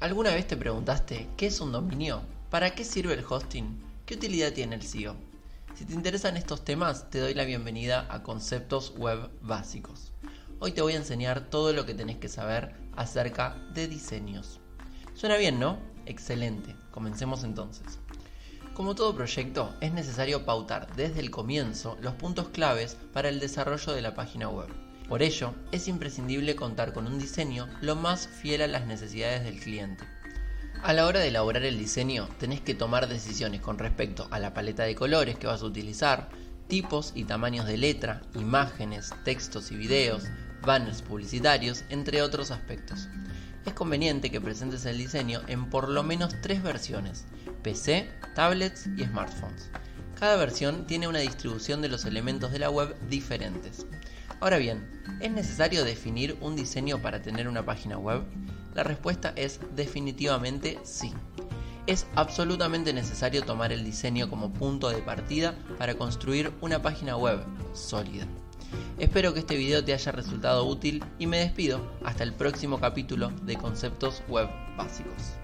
¿Alguna vez te preguntaste qué es un dominio? ¿Para qué sirve el hosting? ¿Qué utilidad tiene el SEO? Si te interesan estos temas, te doy la bienvenida a Conceptos Web Básicos. Hoy te voy a enseñar todo lo que tenés que saber acerca de diseños. Suena bien, ¿no? Excelente. Comencemos entonces. Como todo proyecto, es necesario pautar desde el comienzo los puntos claves para el desarrollo de la página web. Por ello, es imprescindible contar con un diseño lo más fiel a las necesidades del cliente. A la hora de elaborar el diseño, tenés que tomar decisiones con respecto a la paleta de colores que vas a utilizar, tipos y tamaños de letra, imágenes, textos y videos, banners publicitarios, entre otros aspectos. Es conveniente que presentes el diseño en por lo menos tres versiones, PC, tablets y smartphones. Cada versión tiene una distribución de los elementos de la web diferentes. Ahora bien, ¿es necesario definir un diseño para tener una página web? La respuesta es definitivamente sí. Es absolutamente necesario tomar el diseño como punto de partida para construir una página web sólida. Espero que este video te haya resultado útil y me despido hasta el próximo capítulo de Conceptos Web Básicos.